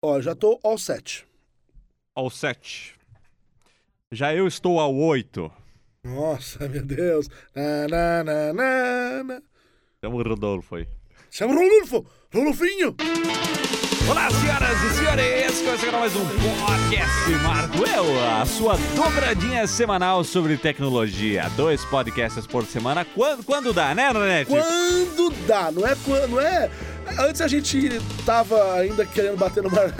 Ó, já tô all set. Ao 7. Já eu estou ao 8. Nossa, meu Deus. Na, na, na, na, na. Chama o Rodolfo aí. Chama o Rodolfo! Rodolfinho! Olá, senhoras e senhores! Começando mais um podcast Marco Eu, a sua dobradinha semanal sobre tecnologia. Dois podcasts por semana, quando, quando dá, né, Nanete? Quando dá, não é quando, não é. Antes a gente tava ainda querendo bater no mar...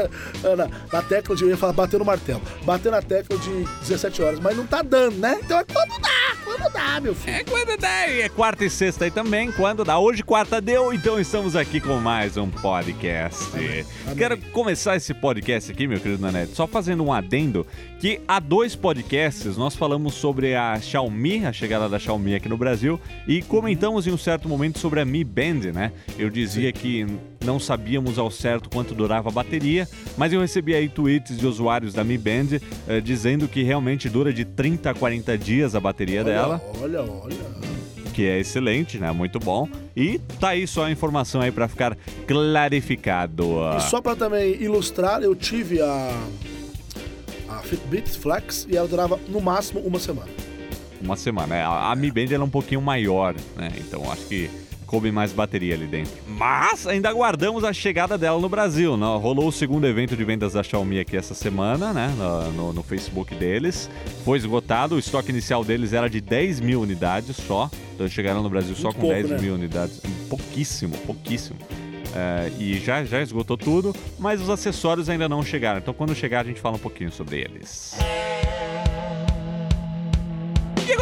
na, na tecla de. Eu ia falar bater no martelo. Bater na tecla de 17 horas, mas não tá dando, né? Então é quando dá, quando dá, meu filho. É quando dá, e é quarta e sexta aí também, quando dá. Hoje quarta deu, então estamos aqui com mais um podcast. Amém. Quero começar esse podcast aqui, meu querido Nanete, só fazendo um adendo que há dois podcasts nós falamos sobre a Xiaomi, a chegada da Xiaomi aqui no Brasil, e comentamos em um certo momento sobre a Mi Band, né? Eu dizia que não sabíamos ao certo quanto durava a bateria, mas eu recebi aí tweets de usuários da Mi Band eh, dizendo que realmente dura de 30 a 40 dias a bateria dela Olha, olha. que é excelente, né? Muito bom. E tá aí só a informação aí pra ficar clarificado. E só pra também ilustrar, eu tive a. A Fitbit Flex e ela durava no máximo uma semana. Uma semana. É, A a Mi Band ela é um pouquinho maior, né? Então acho que coube mais bateria ali dentro. Mas ainda aguardamos a chegada dela no Brasil. Né? Rolou o segundo evento de vendas da Xiaomi aqui essa semana, né? No, no- no Facebook deles. Foi esgotado. O estoque inicial deles era de 10 mil unidades só. Então chegaram no Brasil só Muito com pouco, 10 né? mil unidades. Pouquíssimo, pouquíssimo. É, e já, já esgotou tudo, mas os acessórios ainda não chegaram. Então quando chegar a gente fala um pouquinho sobre eles. E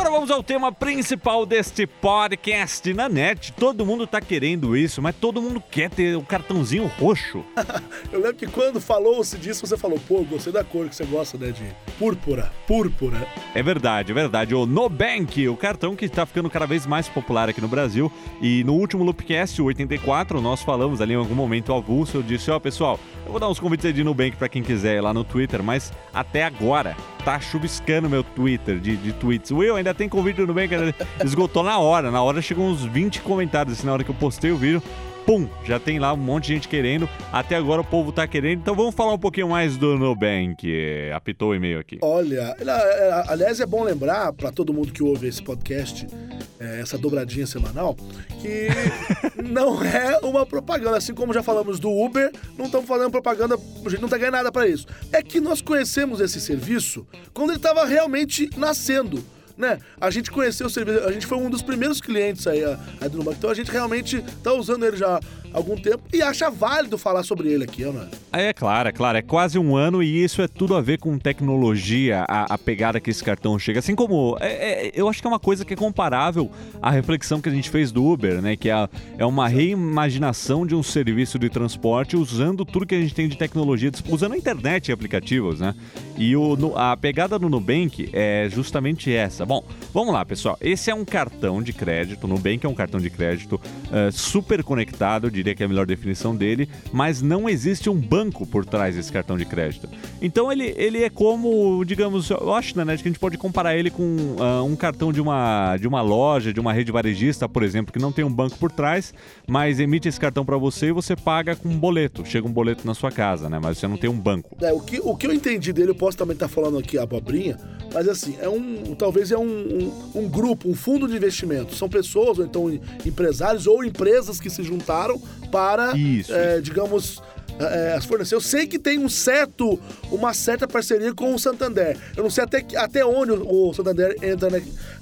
agora vamos ao tema principal deste podcast na net. Todo mundo tá querendo isso, mas todo mundo quer ter o cartãozinho roxo. Eu lembro que quando falou-se disso, você falou, pô, gostei da cor que você gosta, né? De púrpura. Púrpura. É verdade, é verdade. O Nubank, o cartão que está ficando cada vez mais popular aqui no Brasil. E no último Loopcast, o 84, nós falamos ali em algum momento avulso. Eu disse: Ó, pessoal, eu vou dar uns convites aí de Nubank para quem quiser ir lá no Twitter, mas até agora tá chuviscando meu Twitter de, de tweets. Will, ainda tem convite do Nubank? Esgotou na hora. Na hora chegou uns 20 comentários. Assim, na hora que eu postei o vídeo. Pum, já tem lá um monte de gente querendo. Até agora o povo tá querendo. Então vamos falar um pouquinho mais do Nubank. Apitou o e-mail aqui. Olha, aliás, é bom lembrar pra todo mundo que ouve esse podcast, é, essa dobradinha semanal, que não é uma propaganda. Assim como já falamos do Uber, não estamos fazendo propaganda, a gente não tá ganhando nada pra isso. É que nós conhecemos esse serviço quando ele estava realmente nascendo. Né? A gente conheceu o serviço, a gente foi um dos primeiros clientes aí, a, a do Nubank, então a gente realmente tá usando ele já há algum tempo e acha válido falar sobre ele aqui, não é? É claro, é claro, é quase um ano e isso é tudo a ver com tecnologia, a, a pegada que esse cartão chega. Assim como, é- é- eu acho que é uma coisa que é comparável à reflexão que a gente fez do Uber, né? Que é, é uma reimaginação de um serviço de transporte usando tudo que a gente tem de tecnologia, usando a internet e aplicativos, né? E o, a pegada do Nubank é justamente essa. Bom, vamos lá, pessoal. Esse é um cartão de crédito, Nubank é um cartão de crédito eh, super conectado, diria que é a melhor definição dele, mas não existe um banco por trás desse cartão de crédito. Então ele, ele é como, digamos, eu acho, né, que a gente pode comparar ele com ah, um cartão de uma, de uma loja, de uma rede varejista, por exemplo, que não tem um banco por trás, mas emite esse cartão para você e você paga com um boleto. Chega um boleto na sua casa, né? Mas você não tem um banco. É, o, que, o que eu entendi dele, eu posso também estar falando aqui abobrinha, mas assim, é um. Talvez é um, um, um grupo, um fundo de investimento. São pessoas, ou então em- empresários ou empresas que se juntaram para, Isso, é, digamos. É, as fornecer. Eu sei que tem um certo, uma certa parceria com o Santander. Eu não sei até, que- até onde o Santander entra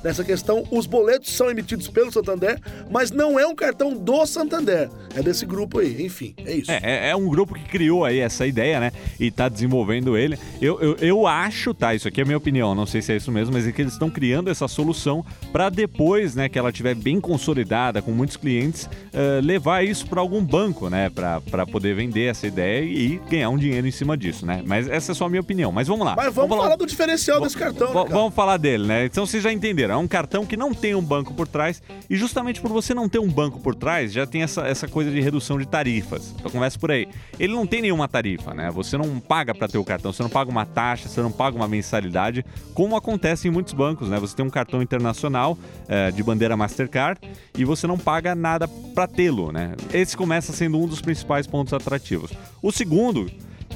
nessa questão. Os boletos são emitidos pelo Santander, mas não é um cartão do Santander. É desse grupo aí. Enfim, é isso. É, é, é um grupo que criou aí essa ideia, né? E tá desenvolvendo ele. Eu, eu, eu acho, tá? Isso aqui é a minha opinião, não sei se é isso mesmo, mas é que eles estão criando essa solução para depois, né, que ela estiver bem consolidada, com muitos clientes, eh, levar isso para algum banco, né? Para poder vender essa ideia e ganhar um dinheiro em cima disso, né? Mas essa é só a minha opinião. Mas vamos lá. Mas vamos, falar do diferencial desse cartão, né? Vamos falar dele, né? Então vocês já entenderam. É um cartão que não tem um banco por trás. E justamente por você não ter um banco por trás, já tem essa, essa coisa de redução de tarifas. Então começa por aí. Ele não tem nenhuma tarifa, né? Você não paga para ter o cartão, você não paga uma taxa, você não paga uma mensalidade, como acontece em muitos bancos, né? Você tem um cartão internacional eh, de bandeira Mastercard e você não paga nada para tê-lo, né? Esse começa sendo um dos principais pontos atrativos. O segundo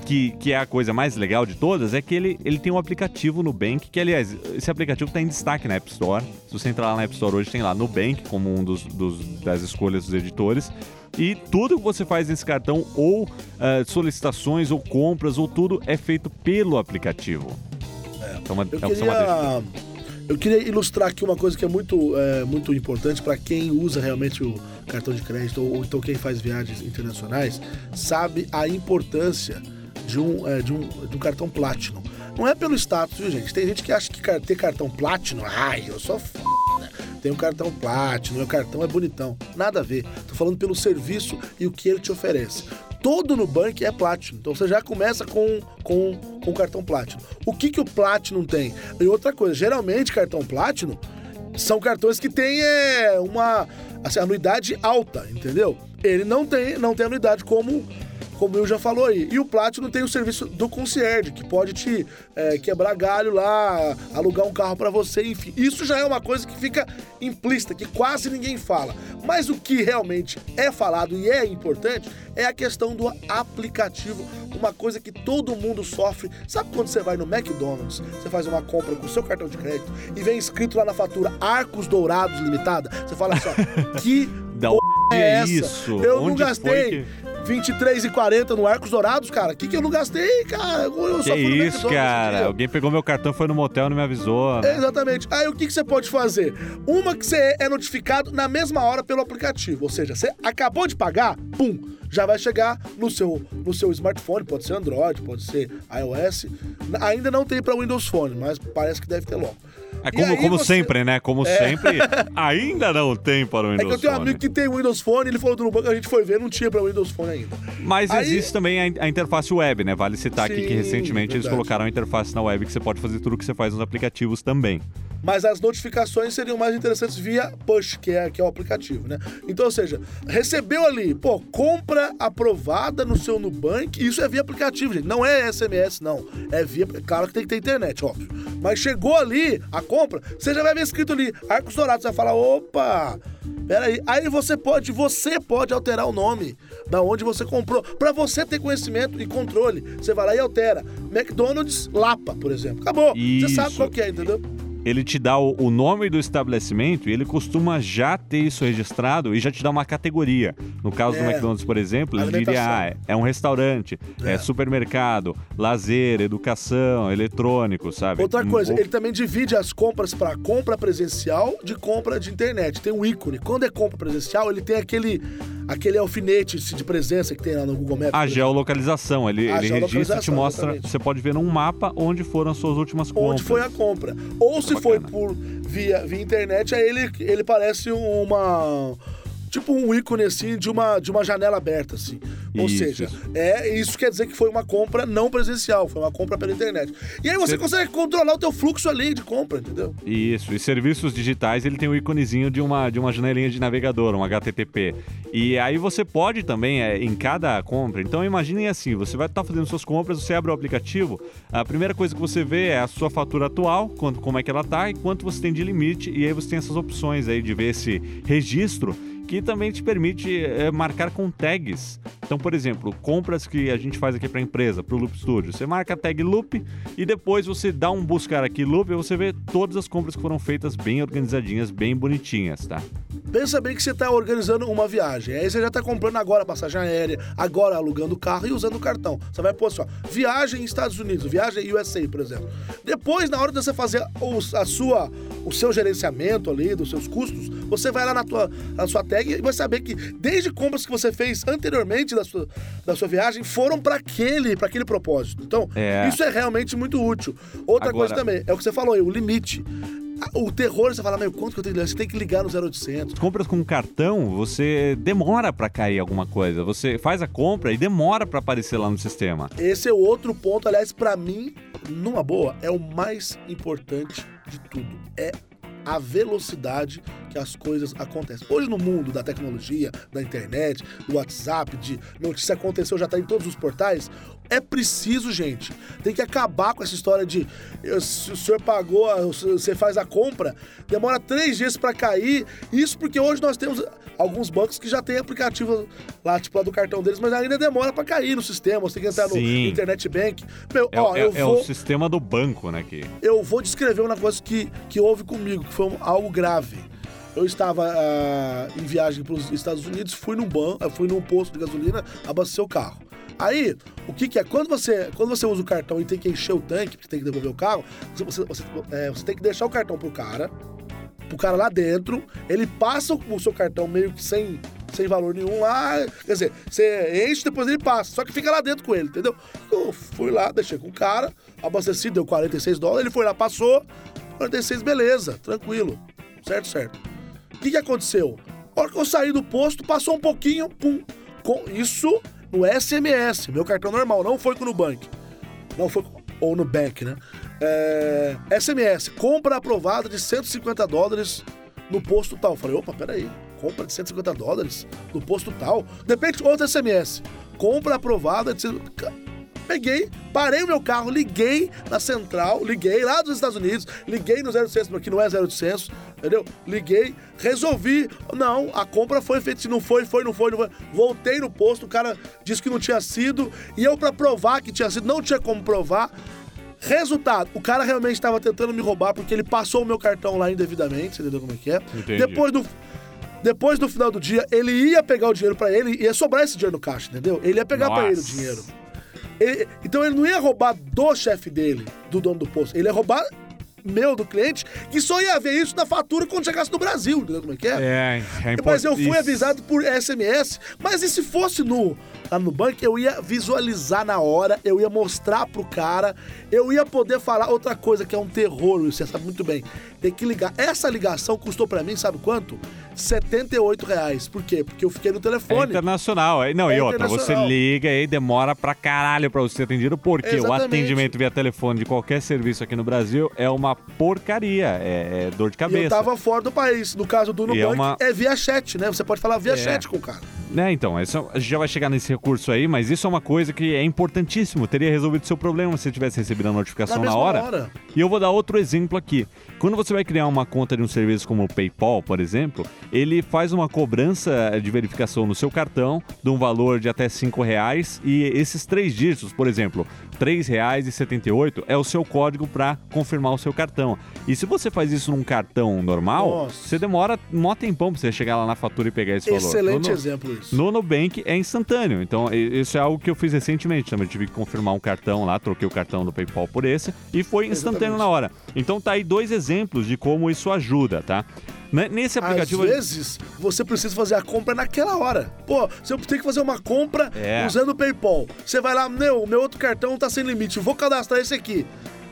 que, que é a coisa mais legal de todas é que ele, ele tem um aplicativo Nubank, que aliás, esse aplicativo está em destaque na App Store. Se você entrar lá na App Store hoje, tem lá Nubank como um dos, dos das escolhas dos editores. E tudo que você faz nesse cartão, ou uh, solicitações, ou compras, ou tudo, é feito pelo aplicativo. É. Então, uma, eu, é queria, eu queria ilustrar aqui uma coisa que é muito, é, muito importante para quem usa realmente o cartão de crédito, ou, ou então quem faz viagens internacionais, sabe a importância de um, é, de um, de um cartão Platinum. Não é pelo status, viu, gente? Tem gente que acha que ter cartão Platinum, ai, eu sou foda. Tem um cartão Platinum, meu cartão é bonitão. Nada a ver. Tô falando pelo serviço e o que ele te oferece. Todo Nubank é Platinum. Então você já começa com, com, com o cartão Platinum. O que, que o Platinum tem? E outra coisa, geralmente cartão Platinum são cartões que têm é, uma assim, anuidade alta, entendeu? Ele não tem, não tem anuidade como como eu já falou aí. E o Platinum tem o serviço do concierge, que pode te é, quebrar galho lá, alugar um carro para você, enfim. Isso já é uma coisa que fica implícita, que quase ninguém fala. Mas o que realmente é falado e é importante é a questão do aplicativo, uma coisa que todo mundo sofre. Sabe quando você vai no McDonald's, você faz uma compra com o seu cartão de crédito e vem escrito lá na fatura Arcos Dourados Limitada? Você fala assim, ó, que da é, é essa? Isso? Eu Onde não gastei. Que... 23 e 40 no Arcos Dourados, cara. O que, que eu não gastei, cara? Eu que isso, cara? Alguém pegou meu cartão, foi no motel e não me avisou. Né? Exatamente. Aí o que, que você pode fazer? Uma que você é notificado na mesma hora pelo aplicativo. Ou seja, você acabou de pagar, pum, já vai chegar no seu, no seu smartphone, pode ser Android, pode ser iOS. Ainda não tem para Windows Phone, mas parece que deve ter logo. É como, como você... sempre, né? Como é. sempre, ainda não tem para o Windows Phone. É que eu tenho um amigo que tem Windows Phone, ele falou do Nubank, a gente foi ver, não tinha para Windows Phone ainda. Mas aí... existe também a, a, interface web, né? Vale citar Sim, aqui que recentemente verdade. eles colocaram a interface na web que você pode fazer tudo o que você faz nos aplicativos também mas as notificações seriam mais interessantes via push, que é, que é o aplicativo, né? Então, ou seja, recebeu ali, pô, compra aprovada no seu Nubank, isso é via aplicativo, gente, não é SMS, não. É via, claro que tem que ter internet, óbvio. Mas chegou ali a compra, você já vai ver escrito ali, Arcos Dourados, você vai falar, opa, peraí. Aí você pode, você pode alterar o nome da onde você comprou, para você ter conhecimento e controle. Você vai lá e altera. McDonald's Lapa, por exemplo. Acabou. Isso. Você sabe qual que é, entendeu? Ele te dá o, o, nome do estabelecimento e ele costuma já ter isso registrado e já te dá uma categoria. No caso é. do McDonald's, por exemplo, ele diria: ah, é um restaurante, é. é. supermercado, lazer, educação, eletrônico, sabe? Outra coisa, ele também divide as compras para compra presencial de compra de internet. Tem um ícone. Quando é compra presencial, ele tem aquele aquele alfinete de presença que tem lá no Google Maps. A geolocalização, ele, ele registra e te mostra, exatamente. você pode ver num mapa onde foram as suas últimas compras. Onde foi a compra. Ou se foi por via, via internet, aí ele, ele parece uma tipo um ícone assim de uma, de uma janela aberta assim. Ou isso. seja, é isso quer dizer que foi uma compra não presencial, foi uma compra pela internet. E aí você Ser... consegue controlar o teu fluxo ali de compra, entendeu? Isso. E serviços digitais, ele tem o um íconezinho de uma de uma janelinha de navegador, um HTTP. E aí você pode também é, em cada compra. Então imaginem assim, você vai estar tá fazendo suas compras, você abre o aplicativo, a primeira coisa que você vê é a sua fatura atual, quanto como é que ela tá e quanto você tem de limite e aí você tem essas opções aí de ver esse registro que também te permite é, marcar com tags. Então, por exemplo, compras que a gente faz aqui para a empresa, para o Loop Studio, você marca a tag Loop e depois você dá um buscar aqui Loop e você vê todas as compras que foram feitas bem organizadinhas, bem bonitinhas, tá? Pensa bem que você está organizando uma viagem. Aí você já está comprando agora passagem aérea, agora alugando o carro e usando o cartão. Você vai pôr só, viagem Estados Unidos, viagem USA, por exemplo. Depois, na hora de você fazer a sua, o seu gerenciamento ali, dos seus custos, você vai lá na, tua, na sua tag e vai saber que desde compras que você fez anteriormente da sua, da sua viagem foram para aquele, aquele propósito. Então, é. isso é realmente muito útil. Outra agora... coisa também, é o que você falou aí, o limite. O terror, você fala, meu, quanto que eu tenho que ligar? Você tem que ligar no 0800. Compras com cartão, você demora para cair alguma coisa. Você faz a compra e demora para aparecer lá no sistema. Esse é o outro ponto, aliás, para mim, numa boa, é o mais importante de tudo. É a velocidade que as coisas acontecem. Hoje, no mundo da tecnologia, da internet, do WhatsApp, de notícia aconteceu, já está em todos os portais, é preciso, gente. Tem que acabar com essa história de se o senhor pagou, você faz a compra, demora três dias para cair. Isso porque hoje nós temos alguns bancos que já tem aplicativo lá, tipo lá do cartão deles, mas ainda demora para cair no sistema. Você tem que entrar Sim. no Internet Bank. Meu, é, ó, é, eu é vou, o sistema do banco, né? Que... Eu vou descrever uma coisa que, que houve comigo, que foi algo grave. Eu estava uh, em viagem para os Estados Unidos, fui num banco, fui num posto de gasolina, abastecer o carro. Aí, o que, que é? Quando você, quando você usa o cartão e tem que encher o tanque, porque tem que devolver o carro, você, você, é, você tem que deixar o cartão pro cara, pro cara lá dentro, ele passa o seu cartão meio que sem, sem valor nenhum lá. Quer dizer, você enche, depois ele passa. Só que fica lá dentro com ele, entendeu? Eu fui lá, deixei com o cara, abasteci, deu 46 dólares, ele foi lá, passou, 46, beleza, tranquilo. Certo, certo. O que, que aconteceu? A hora que eu saí do posto, passou um pouquinho, pum. Com isso no SMS, meu cartão normal, não foi com o Nubank. Não foi ou no Bank, né? É, SMS, compra aprovada de 150 dólares no posto tal. falei, opa, peraí, compra de 150 dólares no posto tal. Depende outro SMS, compra aprovada de Peguei, parei o meu carro, liguei na central, liguei lá dos Estados Unidos, liguei no 0800, porque não é 0800, entendeu? Liguei, resolvi. Não, a compra foi feita. Se não foi, foi, não foi, não foi. Voltei no posto, o cara disse que não tinha sido. E eu, para provar que tinha sido, não tinha como provar. Resultado, o cara realmente estava tentando me roubar porque ele passou o meu cartão lá indevidamente, você entendeu como é que é? Entendi. Depois do. Depois do final do dia, ele ia pegar o dinheiro para ele, ia sobrar esse dinheiro no caixa, entendeu? Ele ia pegar para ele o dinheiro. Ele, então ele não ia roubar do chefe dele, do dono do posto. Ele ia roubar meu do cliente, que só ia ver isso na fatura quando chegasse no Brasil, entendeu como é que é? É, é Mas eu fui avisado por SMS. Mas e se fosse no lá no banco, eu ia visualizar na hora, eu ia mostrar pro cara, eu ia poder falar outra coisa que é um terror, você sabe muito bem. Tem que ligar. Essa ligação custou para mim, sabe quanto? 78 reais. Por quê? Porque eu fiquei no telefone. É internacional. Não, é e outra, você liga e demora pra caralho pra você ser atendido, porque Exatamente. o atendimento via telefone de qualquer serviço aqui no Brasil é uma porcaria. É, é dor de cabeça. E eu tava fora do país. No caso do Nubank, é, uma... é via chat, né? Você pode falar via é. chat com o cara. Né, então, isso, a gente já vai chegar nesse recurso aí, mas isso é uma coisa que é importantíssimo. Teria resolvido seu problema se você tivesse recebido a notificação na, na hora. hora. E eu vou dar outro exemplo aqui. Quando você vai criar uma conta de um serviço como o PayPal, por exemplo, ele faz uma cobrança de verificação no seu cartão de um valor de até cinco reais e esses três dígitos, por exemplo, R$ 3,78 é o seu código para confirmar o seu cartão. E se você faz isso num cartão normal, Nossa. você demora um tempão para você chegar lá na fatura e pegar esse valor. Excelente exemplo isso. No Nubank é instantâneo. Então, isso é algo que eu fiz recentemente. Também tive que confirmar um cartão lá, troquei o cartão do PayPal por esse e foi instantâneo Exatamente. na hora. Então tá aí dois exemplos de como isso ajuda, tá? Né, nesse aplicativo. Às vezes, você precisa fazer a compra naquela hora. Pô, você tem que fazer uma compra é. usando o PayPal. Você vai lá, meu, meu outro cartão tá sem limite, vou cadastrar esse aqui.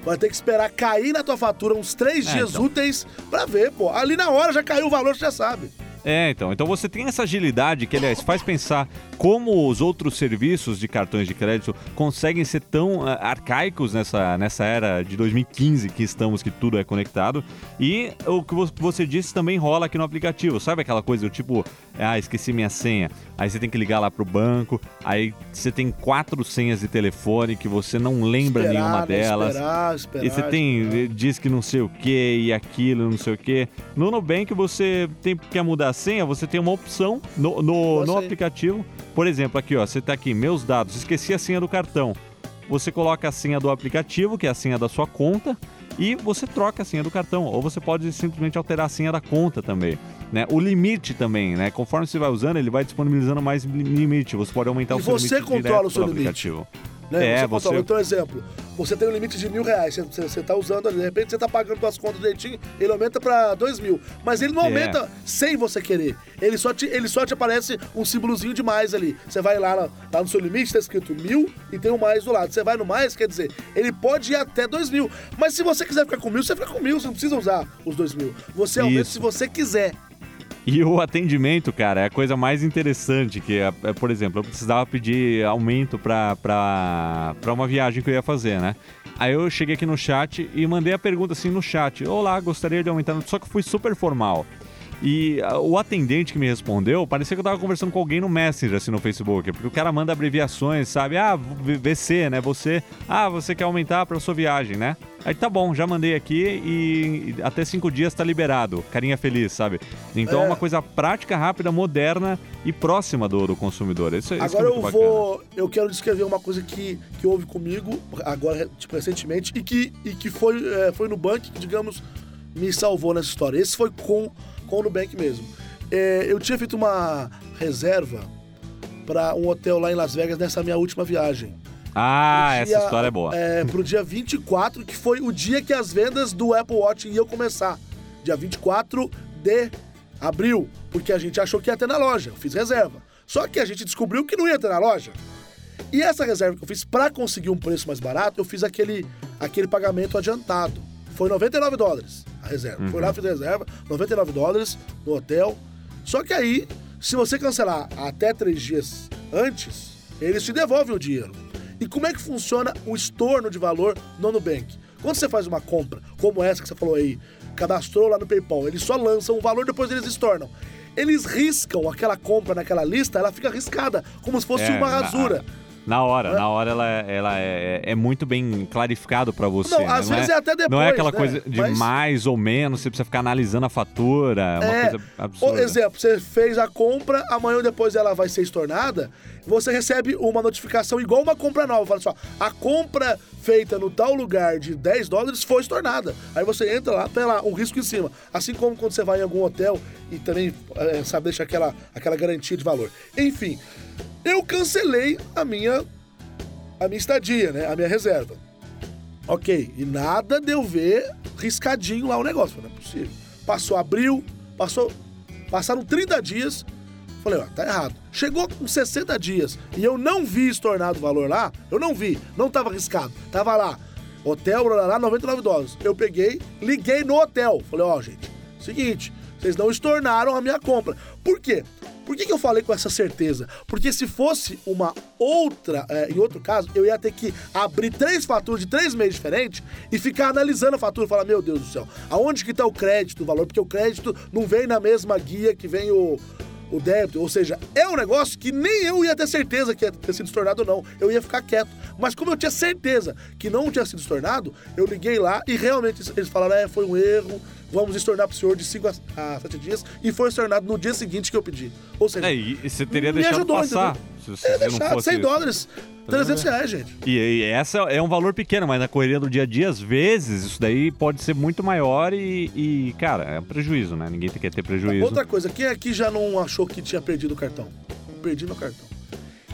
Vai ter que esperar cair na tua fatura uns três é, dias então. úteis pra ver, pô. Ali na hora já caiu o valor, você já sabe. É, então. Então você tem essa agilidade que, aliás, faz pensar como os outros serviços de cartões de crédito conseguem ser tão uh, arcaicos nessa, nessa era de 2015 que estamos, que tudo é conectado. E o que você disse também rola aqui no aplicativo. Sabe aquela coisa do tipo, ah, esqueci minha senha. Aí você tem que ligar lá pro banco. Aí você tem quatro senhas de telefone que você não lembra esperar, nenhuma delas. Esperar, esperar, e você tem, diz que não sei o que e aquilo, não sei o que. No Nubank você tem, quer mudar senha, você tem uma opção no, no, no aplicativo. Por exemplo, aqui, ó, você tá aqui, meus dados, esqueci a senha do cartão. Você coloca a senha do aplicativo, que é a senha da sua conta, e você troca a senha do cartão. Ou você pode simplesmente alterar a senha da conta também. Né? O limite também, né? Conforme você vai usando, ele vai disponibilizando mais limite. Você pode aumentar e o seu limite. E você controla o seu limite. Aplicativo. Né? É, você, você... Então, exemplo, você tem um limite de mil reais, você, você tá usando, de repente você tá pagando suas contas direitinho, ele aumenta para dois mil. Mas ele não é. aumenta sem você querer. Ele só, te, ele só te aparece um símbolozinho de mais ali. Você vai lá, lá no seu limite, tá escrito mil e tem um mais do lado. Você vai no mais, quer dizer, ele pode ir até dois mil. Mas se você quiser ficar com mil, você fica com mil, você não precisa usar os dois mil. Você aumenta Isso. se você quiser. E o atendimento, cara, é a coisa mais interessante, que é, é por exemplo, eu precisava pedir aumento para uma viagem que eu ia fazer, né? Aí eu cheguei aqui no chat e mandei a pergunta assim no chat: Olá, gostaria de aumentar. Só que fui super formal. E uh, o atendente que me respondeu, parecia que eu tava conversando com alguém no Messenger, assim, no Facebook. Porque o cara manda abreviações, sabe? Ah, VC, né? Você. Ah, você quer aumentar pra sua viagem, né? Aí tá bom, já mandei aqui e até cinco dias tá liberado. Carinha feliz, sabe? Então é, é uma coisa prática, rápida, moderna e próxima do, do consumidor. Isso, agora isso é eu vou. Eu quero descrever uma coisa que, que houve comigo, agora, tipo, recentemente, e que, e que foi, é, foi no banco que, digamos, me salvou nessa história. Esse foi com, com o Nubank mesmo. É, eu tinha feito uma reserva para um hotel lá em Las Vegas nessa minha última viagem. Ah, dia, essa história é boa. É, pro dia 24, que foi o dia que as vendas do Apple Watch iam começar. Dia 24 de abril, porque a gente achou que ia ter na loja. Eu fiz reserva. Só que a gente descobriu que não ia ter na loja. E essa reserva que eu fiz para conseguir um preço mais barato, eu fiz aquele, aquele pagamento adiantado. Foi 99 dólares a reserva. Uhum. Foi lá, fiz a reserva, 99 dólares no hotel. Só que aí, se você cancelar até três dias antes, eles te devolvem o dinheiro. E como é que funciona o estorno de valor no Nubank? Quando você faz uma compra, como essa que você falou aí, cadastrou lá no PayPal, eles só lançam o valor depois eles estornam. Eles riscam aquela compra naquela lista, ela fica riscada, como se fosse é, uma rasura. Na hora, é. na hora ela, é, ela é, é muito bem clarificado para você. Não, né? às não vezes é, é, até depois. Não é aquela né? coisa de Mas... mais ou menos, você precisa ficar analisando a fatura, é uma é, coisa absurda. Por exemplo, você fez a compra, amanhã ou depois ela vai ser estornada, você recebe uma notificação igual uma compra nova. Fala assim, ó, a compra feita no tal lugar de 10 dólares foi estornada. Aí você entra lá, tem lá um risco em cima. Assim como quando você vai em algum hotel e também, é, sabe, deixa aquela, aquela garantia de valor. Enfim, eu cancelei a minha a minha estadia, né? A minha reserva. Ok, e nada de eu ver riscadinho lá o negócio. Não é possível. Passou abril, passou. Passaram 30 dias. Falei, ó, tá errado. Chegou com 60 dias e eu não vi estornado o valor lá, eu não vi, não tava arriscado. Tava lá, hotel, lá, 99 dólares. Eu peguei, liguei no hotel. Falei, ó, gente, seguinte, vocês não estornaram a minha compra. Por quê? Por que, que eu falei com essa certeza? Porque se fosse uma outra, é, em outro caso, eu ia ter que abrir três faturas de três meses diferentes e ficar analisando a fatura e falar, meu Deus do céu, aonde que tá o crédito, o valor? Porque o crédito não vem na mesma guia que vem o, o débito. Ou seja, é um negócio que nem eu ia ter certeza que ia ter sido estornado ou não. Eu ia ficar quieto. Mas como eu tinha certeza que não tinha sido estornado, eu liguei lá e realmente eles falaram: é, foi um erro, vamos estornar pro senhor de 5 a 7 dias. E foi estornado no dia seguinte que eu pedi. Ou seja, é, e você teria deixado ajudou, passar. Entendeu? Se você é, deixado, 100 dólares. 300 reais, gente. E, e, essa é um valor pequeno, mas na correria do dia a dia, às vezes, isso daí pode ser muito maior e, e cara, é um prejuízo, né? Ninguém quer ter prejuízo. Outra coisa, quem aqui já não achou que tinha perdido o cartão? Perdi meu cartão.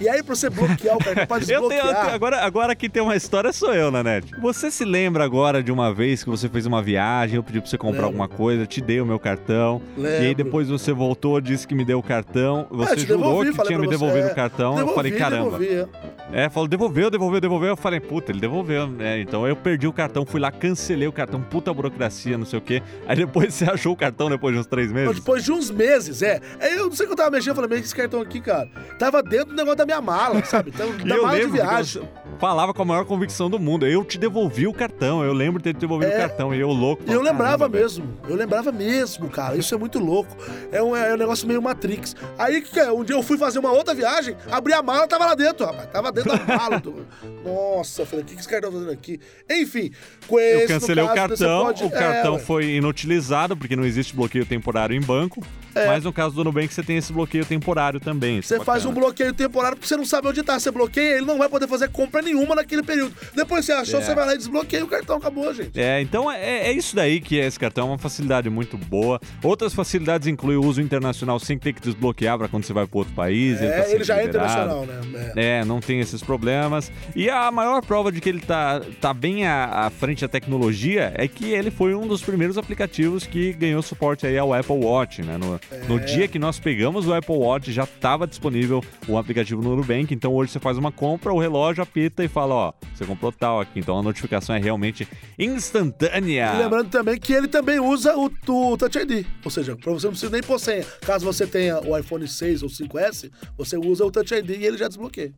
E aí, pra você bloquear o cartão, pode desbloquear. eu tenho, agora, agora quem tem uma história sou eu, Nanete. Você se lembra agora de uma vez que você fez uma viagem, eu pedi pra você comprar Lembro. alguma coisa, te dei o meu cartão. Lembro. E aí depois você voltou, disse que me deu o cartão. É, você jurou devolvi, que tinha me devolvido o cartão. Devolvi, eu falei, caramba. Devolvi. É, falou, devolveu, devolveu, devolveu. Eu falei, puta, ele devolveu. É, então eu perdi o cartão, fui lá, cancelei o cartão, puta burocracia, não sei o quê. Aí depois você achou o cartão depois de uns três meses? Depois de uns meses, é. Aí eu não sei o que eu tava mexendo, eu falei, mas esse cartão aqui, cara, tava dentro do negócio da minha mala, sabe? Então, da mala de viagem. Falava com a maior convicção do mundo. Eu te devolvi o cartão, eu lembro de ter te devolvido é, o cartão. E eu louco. Eu lembrava mesmo, eu lembrava mesmo, cara. Isso é muito louco. É um, é um negócio meio Matrix. Aí é? Um dia eu fui fazer uma outra viagem, abri a mala, tava lá dentro, rapaz. Tava dentro da mala. Do... Nossa, falei, o que, que esse cara tá fazendo aqui? Enfim, com esse, Eu cancelei caso, o cartão, pode... o cartão é, foi inutilizado, porque não existe bloqueio temporário em banco. É. Mas no caso do Nubank, você tem esse bloqueio temporário também. Você faz um bloqueio temporário porque você não sabe onde tá. Você bloqueia, ele não vai poder fazer compra nenhuma naquele período. Depois você achou, é. você vai lá e desbloqueia o cartão, acabou, gente. É, então é, é isso daí que é esse cartão, é uma facilidade muito boa. Outras facilidades incluem o uso internacional sem ter que desbloquear para quando você vai para outro país. É, ele, tá ele já é internacional, né? É. é. não tem esses problemas. E a maior prova de que ele tá, tá bem à, à frente da tecnologia é que ele foi um dos primeiros aplicativos que ganhou suporte aí ao Apple Watch, né? No, é. no dia que nós pegamos o Apple Watch, já estava disponível o aplicativo no Nubank. Então hoje você faz uma compra, o relógio apita e fala: Ó, você comprou tal aqui. Então a notificação é realmente instantânea. E lembrando também que ele também usa o, o Touch ID. Ou seja, para você não precisa nem pôr senha. Caso você tenha o iPhone 6 ou 5S, você usa o Touch ID e ele já desbloqueia.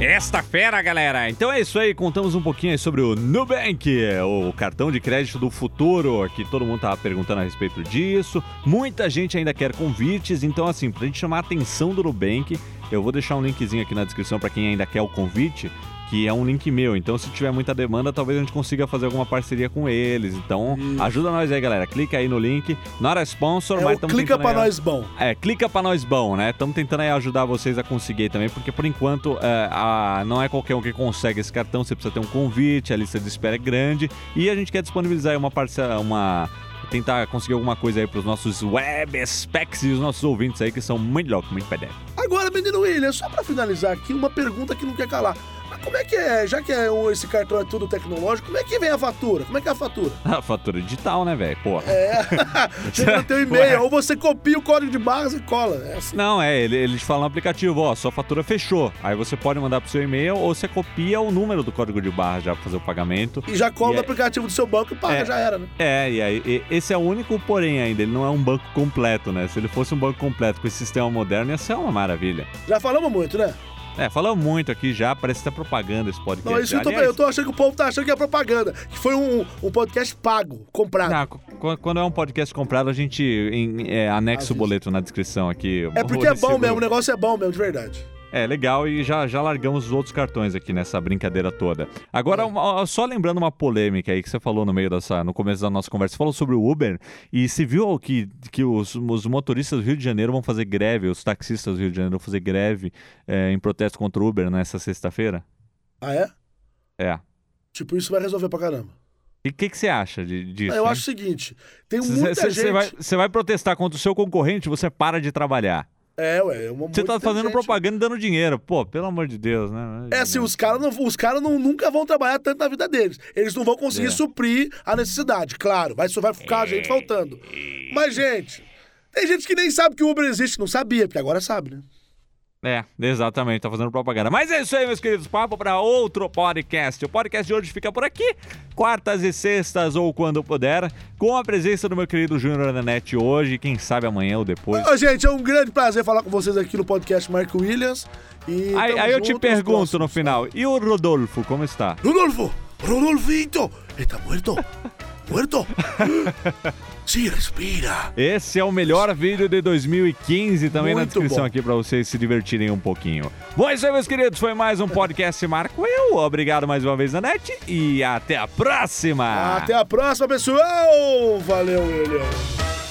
Esta fera, galera! Então é isso aí, contamos um pouquinho aí sobre o Nubank, o cartão de crédito do futuro, que todo mundo tava perguntando a respeito disso. Muita gente ainda quer convites, então assim, pra gente chamar a atenção do Nubank, eu vou deixar um linkzinho aqui na descrição para quem ainda quer o convite que é um link meu. Então, se tiver muita demanda, talvez a gente consiga fazer alguma parceria com eles. Então, Isso. ajuda nós aí, galera. Clica aí no link. Not a sponsor, é mas estamos Clica pra aí, nós bom. É, clica pra nós bom, né? Estamos tentando aí ajudar vocês a conseguir também, porque por enquanto é, a, não é qualquer um que consegue esse cartão. Você precisa ter um convite, a lista de espera é grande. E a gente quer disponibilizar aí uma parcela, uma tentar conseguir alguma coisa aí para os nossos web specs e os nossos ouvintes aí que são muito loucos, muito pedé. Agora, menino William, só para finalizar aqui, uma pergunta que não quer calar. Como é que é? Já que é, esse cartão é tudo tecnológico, como é que vem a fatura? Como é que é a fatura? A fatura digital, né, velho? Porra. É. Chega no teu e-mail, ou você copia o código de barras e cola. É assim. Não, é, ele, ele te fala no aplicativo, ó, sua fatura fechou. Aí você pode mandar pro seu e-mail ou você copia o número do código de barra já pra fazer o pagamento. E já cola e no é... aplicativo do seu banco e paga, é, já era, né? É, e aí, e, esse é o único porém ainda, ele não é um banco completo, né? Se ele fosse um banco completo com esse sistema moderno, ia ser uma maravilha. Já falamos muito, né? É, falamos muito aqui já, parece que tá propaganda esse podcast. Não, isso eu tô, eu tô achando que o povo tá achando que é propaganda, que foi um, um podcast pago, comprado. Não, quando é um podcast comprado, a gente em, é, anexa o boleto na descrição aqui. É porque é bom mesmo, o negócio é bom mesmo, de verdade. É, legal, e já, já largamos os outros cartões aqui nessa brincadeira toda. Agora, é. uma, só lembrando uma polêmica aí que você falou no meio dessa, no começo da nossa conversa, você falou sobre o Uber, e se viu que, que os, os motoristas do Rio de Janeiro vão fazer greve, os taxistas do Rio de Janeiro vão fazer greve é, em protesto contra o Uber nessa sexta-feira? Ah, é? É. Tipo, isso vai resolver pra caramba. E o que, que você acha de, disso? Eu hein? acho o seguinte: tem muita cê, gente. Você vai, vai protestar contra o seu concorrente, você para de trabalhar. É, ué. É uma, Você tá fazendo propaganda e dando dinheiro. Pô, pelo amor de Deus, né? É assim, os caras os cara não, nunca vão trabalhar tanto na vida deles. Eles não vão conseguir é. suprir a necessidade. Claro, vai, vai ficar gente faltando. Mas, gente, tem gente que nem sabe que o Uber existe. Não sabia, porque agora sabe, né? É, exatamente, tá fazendo propaganda. Mas é isso aí, meus queridos. Papo para outro podcast. O podcast de hoje fica por aqui, quartas e sextas ou quando puder, com a presença do meu querido Júnior Nanete hoje, quem sabe amanhã ou depois. Ô, gente, é um grande prazer falar com vocês aqui no podcast Mark Williams. E aí, aí eu te pergunto no final, e o Rodolfo, como está? Rodolfo! Rodolfito! Está morto? Muerto? Sim, respira. Esse é o melhor vídeo de 2015 também Muito na descrição bom. aqui para vocês se divertirem um pouquinho. Bom, é isso aí, meus queridos. Foi mais um podcast Marco Eu. Obrigado mais uma vez, Nanete. E até a próxima. Até a próxima, pessoal. Valeu, William.